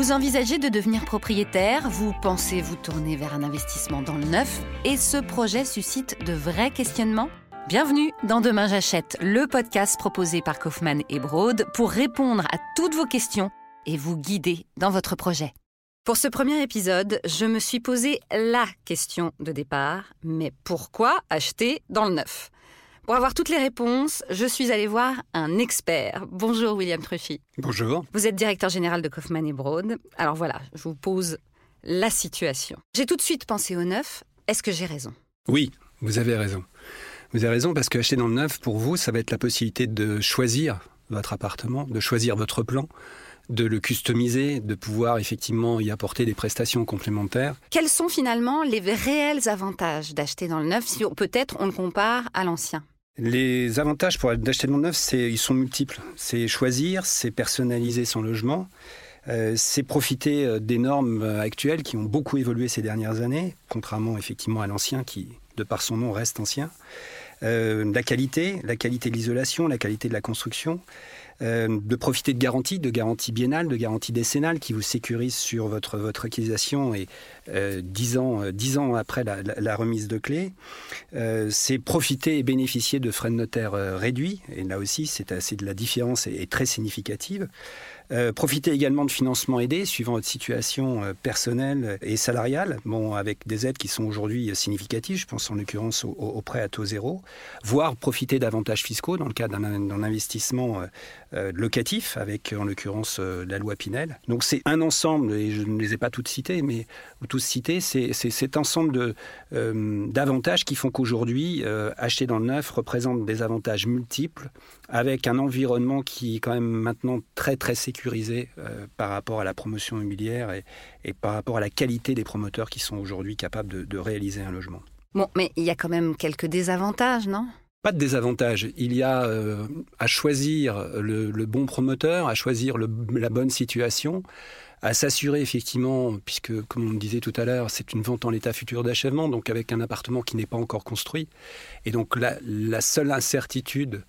Vous envisagez de devenir propriétaire, vous pensez vous tourner vers un investissement dans le neuf, et ce projet suscite de vrais questionnements? Bienvenue dans Demain j'achète, le podcast proposé par Kaufmann et Broad pour répondre à toutes vos questions et vous guider dans votre projet. Pour ce premier épisode, je me suis posé la question de départ, mais pourquoi acheter dans le neuf? Pour avoir toutes les réponses, je suis allée voir un expert. Bonjour William Truffy. Bonjour. Vous êtes directeur général de Kaufmann et Broad. Alors voilà, je vous pose la situation. J'ai tout de suite pensé au neuf. Est-ce que j'ai raison? Oui, vous avez raison. Vous avez raison parce que acheter dans le neuf, pour vous, ça va être la possibilité de choisir votre appartement, de choisir votre plan, de le customiser, de pouvoir effectivement y apporter des prestations complémentaires. Quels sont finalement les réels avantages d'acheter dans le neuf si peut-être on le compare à l'ancien? Les avantages pour d'acheter le neuf, c'est, ils sont multiples. C'est choisir, c'est personnaliser son logement, euh, c'est profiter euh, des normes euh, actuelles qui ont beaucoup évolué ces dernières années, contrairement effectivement à l'ancien qui, de par son nom, reste ancien. La qualité, la qualité de l'isolation, la qualité de la construction. Euh, de profiter de garanties, de garanties biennales, de garanties décennales qui vous sécurisent sur votre, votre acquisition et euh, dix ans, euh, dix ans après la, remise de clé. c'est profiter et bénéficier de frais de notaire réduits. Et là aussi, c'est assez de la différence est très significative. Euh, profitez également de financements aidés suivant votre situation euh, personnelle et salariale, bon, avec des aides qui sont aujourd'hui significatives, je pense en l'occurrence au, prêt à taux zéro, voire profiter d'avantages fiscaux dans le cas d'un investissement euh, locatif, avec en l'occurrence la loi Pinel. Donc c'est un ensemble, et je ne les ai pas toutes citées, mais tous cités, c'est cet ensemble d'avantages qui font qu'aujourd'hui, acheter dans le neuf représente des avantages multiples, avec un environnement qui est quand même maintenant très très sécurisé euh, par rapport à la promotion immobilière et, par rapport à la qualité des promoteurs qui sont aujourd'hui capables de, réaliser un logement. Bon, mais il y a quand même quelques désavantages, non? Pas de désavantages. Il y a euh, à choisir le, bon promoteur, à choisir la bonne situation, à s'assurer effectivement, puisque comme on le disait tout à l'heure, c'est une vente en l'état futur d'achèvement, donc avec un appartement qui n'est pas encore construit. Et donc la seule incertitude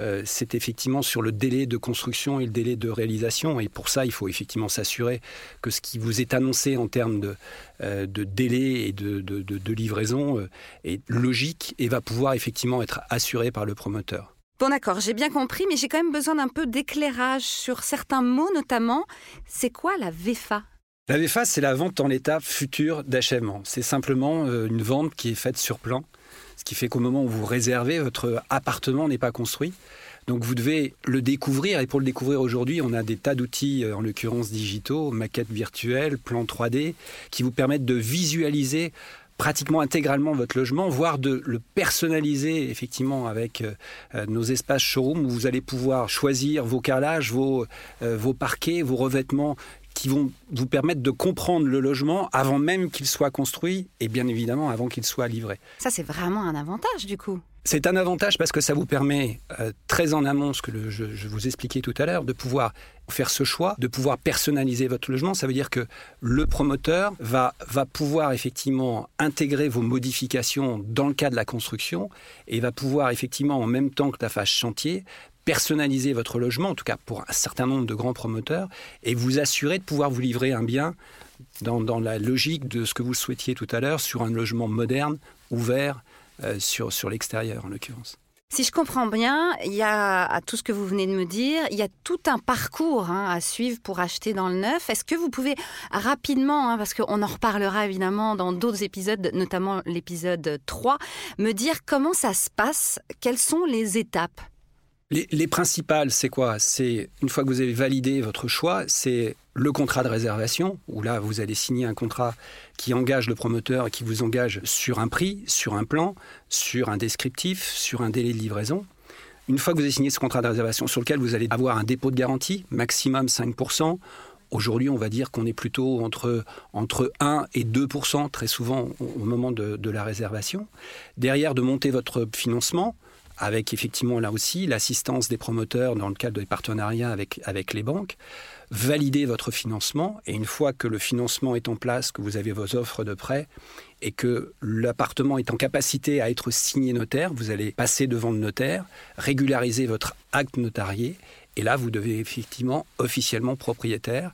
euh, c'est effectivement sur le délai de construction et le délai de réalisation. Et pour ça, il faut effectivement s'assurer que ce qui vous est annoncé en termes de, euh, délai et de, livraison euh, est logique et va pouvoir effectivement être assuré par le promoteur. Bon d'accord, j'ai bien compris, mais j'ai quand même besoin d'un peu d'éclairage sur certains mots notamment. C'est quoi la VFA La VFA, c'est la vente en l'état futur d'achèvement. C'est simplement une vente qui est faite sur plan ce qui fait qu'au moment où vous réservez, votre appartement n'est pas construit. Donc vous devez le découvrir et pour le découvrir aujourd'hui, on a des tas d'outils, euh, en l'occurrence digitaux, maquettes virtuelles, plans 3D, qui vous permettent de visualiser pratiquement intégralement votre logement, voire de le personnaliser effectivement avec euh, euh, nos espaces showroom où vous allez pouvoir choisir vos carrelages, vos, vos parquets, vos revêtements qui vont vous permettre de comprendre le logement avant même qu'il soit construit et bien évidemment avant qu'il soit livré. Ça, c'est vraiment un avantage du coup. C'est un avantage parce que ça vous permet, euh, très en amont, ce que je, vous expliquais tout à l'heure, de pouvoir faire ce choix, de pouvoir personnaliser votre logement. Ça veut dire que le promoteur va, va pouvoir effectivement intégrer vos modifications dans le cas de la construction et va pouvoir effectivement, en même temps que la phase chantier, personnaliser votre logement, en tout cas pour un certain nombre de grands promoteurs, et vous assurer de pouvoir vous livrer un bien dans, la logique de ce que vous souhaitiez tout à l'heure, sur un logement moderne, ouvert, euh, sur, sur l'extérieur en l'occurrence. Si je comprends bien, il y a, à tout ce que vous venez de me dire, il y a tout un parcours hein, à suivre pour acheter dans le neuf. Est-ce que vous pouvez rapidement, hein, parce qu'on en reparlera évidemment dans d'autres épisodes, notamment l'épisode 3, me dire comment ça se passe, quelles sont les étapes? Les, principales, c'est quoi? C'est une fois que vous avez validé votre choix, c'est le contrat de réservation, où là, vous allez signer un contrat qui engage le promoteur et qui vous engage sur un prix, sur un plan, sur un descriptif, sur un délai de livraison. Une fois que vous avez signé ce contrat de réservation sur lequel vous allez avoir un dépôt de garantie, maximum 5%, Aujourd'hui, on va dire qu'on est plutôt entre, entre 1 et 2% très souvent au moment de, la réservation. Derrière, de monter votre financement, avec effectivement là aussi l'assistance des promoteurs dans le cadre des partenariats avec, les banques, valider votre financement. Et une fois que le financement est en place, que vous avez vos offres de prêt et que l'appartement est en capacité à être signé notaire, vous allez passer devant le notaire, régulariser votre acte notarié. Et là vous devez effectivement officiellement propriétaire.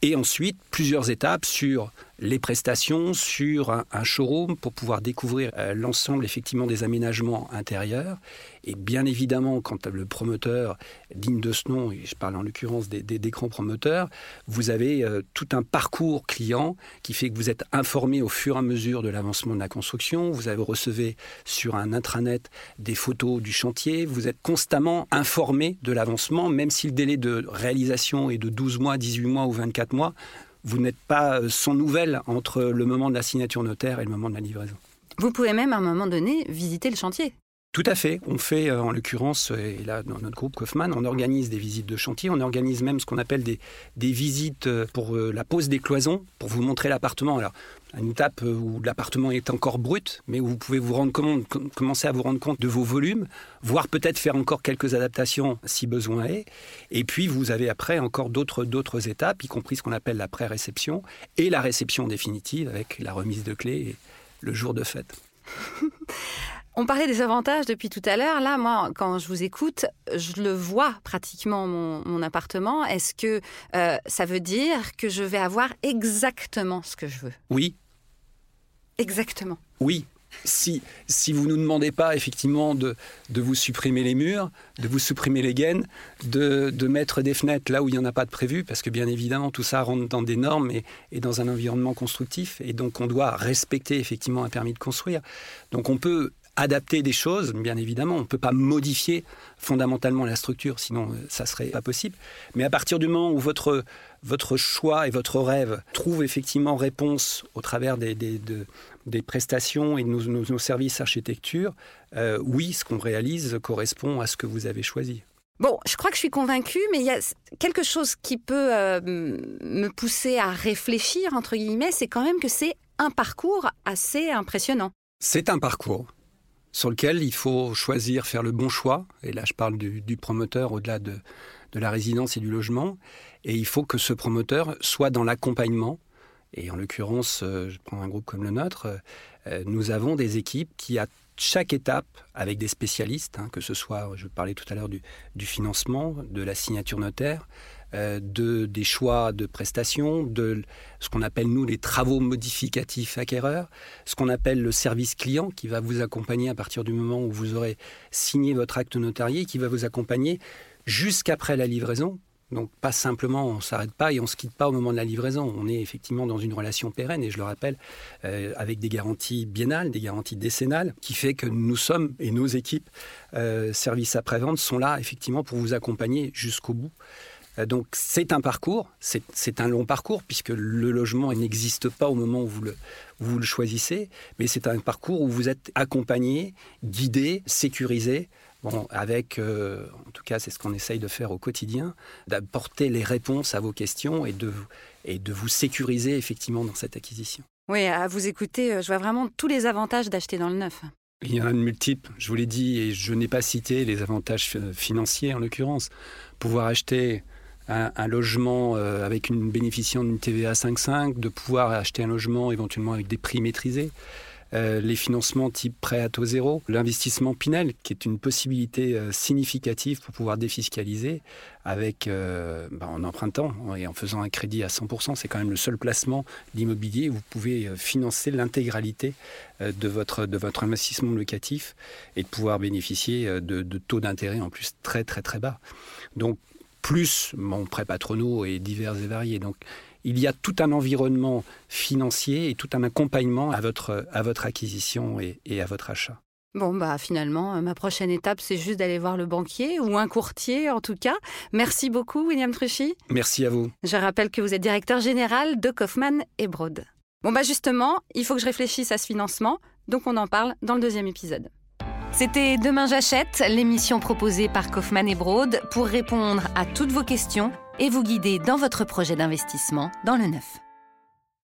Et ensuite, plusieurs étapes sur les prestations, sur un, showroom pour pouvoir découvrir euh, l'ensemble effectivement des aménagements intérieurs. Et bien évidemment, quand le promoteur digne de ce nom, et je parle en l'occurrence des, grands promoteurs, vous avez euh, tout un parcours client qui fait que vous êtes informé au fur et à mesure de l'avancement de la construction. Vous avez recevez sur un intranet des photos du chantier. Vous êtes constamment informé de l'avancement, même si le délai de réalisation est de 12 mois, 18 mois ou 24 mois vous n'êtes pas euh, sans nouvelles entre le moment de la signature notaire et le moment de la livraison. Vous pouvez même à un moment donné visiter le chantier. Tout à fait. On fait, euh, en l'occurrence, euh, et là, dans notre groupe Kaufmann, on organise des visites de chantier. On organise même ce qu'on appelle des, des, visites pour la pose des cloisons, pour vous montrer l'appartement. Alors, une étape où l'appartement est encore brut, mais où vous pouvez vous rendre commencer à vous rendre compte de vos volumes, voire peut-être faire encore quelques adaptations si besoin est. Et puis, vous avez après encore d'autres, d'autres étapes, y compris ce qu'on appelle la pré-réception et la réception définitive avec la remise de clés et le jour de fête. On parlait des avantages depuis tout à l'heure. Là, moi, quand je vous écoute, je le vois pratiquement, mon, appartement. Est-ce que euh, ça veut dire que je vais avoir exactement ce que je veux? Oui. Exactement. Oui. Si, si vous ne nous demandez pas effectivement de, de, vous supprimer les murs, de vous supprimer les gaines, de, de, mettre des fenêtres là où il n'y en a pas de prévu, parce que bien évidemment tout ça rentre dans des normes et, et, dans un environnement constructif, et donc on doit respecter effectivement un permis de construire. Donc on peut adapter des choses, bien évidemment. On ne peut pas modifier fondamentalement la structure, sinon euh, ça serait pas possible. Mais à partir du moment où votre, votre choix et votre rêve trouvent effectivement réponse au travers des, des, des prestations et de nos, services architecture, euh, oui, ce qu'on réalise correspond à ce que vous avez choisi. Bon, je crois que je suis convaincue, mais il y a quelque chose qui peut euh, me pousser à réfléchir, entre guillemets, c'est quand même que c'est un parcours assez impressionnant. C'est un parcours sur lequel il faut choisir, faire le bon choix. Et là, je parle du, promoteur au-delà de, la résidence et du logement. Et il faut que ce promoteur soit dans l'accompagnement. Et en l'occurrence, euh, je prends un groupe comme le nôtre, euh, nous avons des équipes qui, à chaque étape, avec des spécialistes, hein, que ce soit, je parlais tout à l'heure du, financement, de la signature notaire, euh, de, des choix de prestations, de ce qu'on appelle nous les travaux modificatifs acquéreurs, ce qu'on appelle le service client qui va vous accompagner à partir du moment où vous aurez signé votre acte notarié, qui va vous accompagner jusqu'après la livraison. Donc pas simplement on s'arrête pas et on se quitte pas au moment de la livraison. On est effectivement dans une relation pérenne et je le rappelle euh, avec des garanties biennales, des garanties décennales, qui fait que nous sommes et nos équipes euh, services après vente sont là effectivement pour vous accompagner jusqu'au bout. Euh, donc c'est un parcours, c'est un long parcours puisque le logement n'existe pas au moment où vous le, vous le choisissez, mais c'est un parcours où vous êtes accompagné, guidé, sécurisé. Bon, avec, euh, en tout cas, c'est ce qu'on essaye de faire au quotidien, d'apporter les réponses à vos questions et de, et de vous sécuriser effectivement dans cette acquisition. Oui, à vous écouter, euh, je vois vraiment tous les avantages d'acheter dans le neuf. Il y en a de multiples, je vous l'ai dit, et je n'ai pas cité les avantages financiers en l'occurrence. Pouvoir acheter un, logement euh, avec une bénéficiant d'une TVA 5,5, de pouvoir acheter un logement éventuellement avec des prix maîtrisés. Euh, les financements type prêt à taux zéro, l'investissement Pinel, qui est une possibilité euh, significative pour pouvoir défiscaliser avec, bah, en empruntant et en faisant un crédit à 100%. C'est quand même le seul placement d'immobilier où vous pouvez financer l'intégralité de, votre, de votre investissement locatif et de pouvoir bénéficier de, de taux d'intérêt en plus très très très bas. Donc plus mon prêt patronaux et divers et variés. Donc, il y a tout un environnement financier et tout un accompagnement à votre, à votre acquisition et, et à votre achat. Bon, bah finalement, ma prochaine étape, c'est juste d'aller voir le banquier ou un courtier en tout cas. Merci beaucoup, William Truchy. Merci à vous. Je rappelle que vous êtes directeur général de Kaufmann et Broad. Bon, bah justement, il faut que je réfléchisse à ce financement, donc on en parle dans le deuxième épisode. C'était Demain j'achète, l'émission proposée par Kaufmann et Broad pour répondre à toutes vos questions et vous guider dans votre projet d'investissement dans le neuf.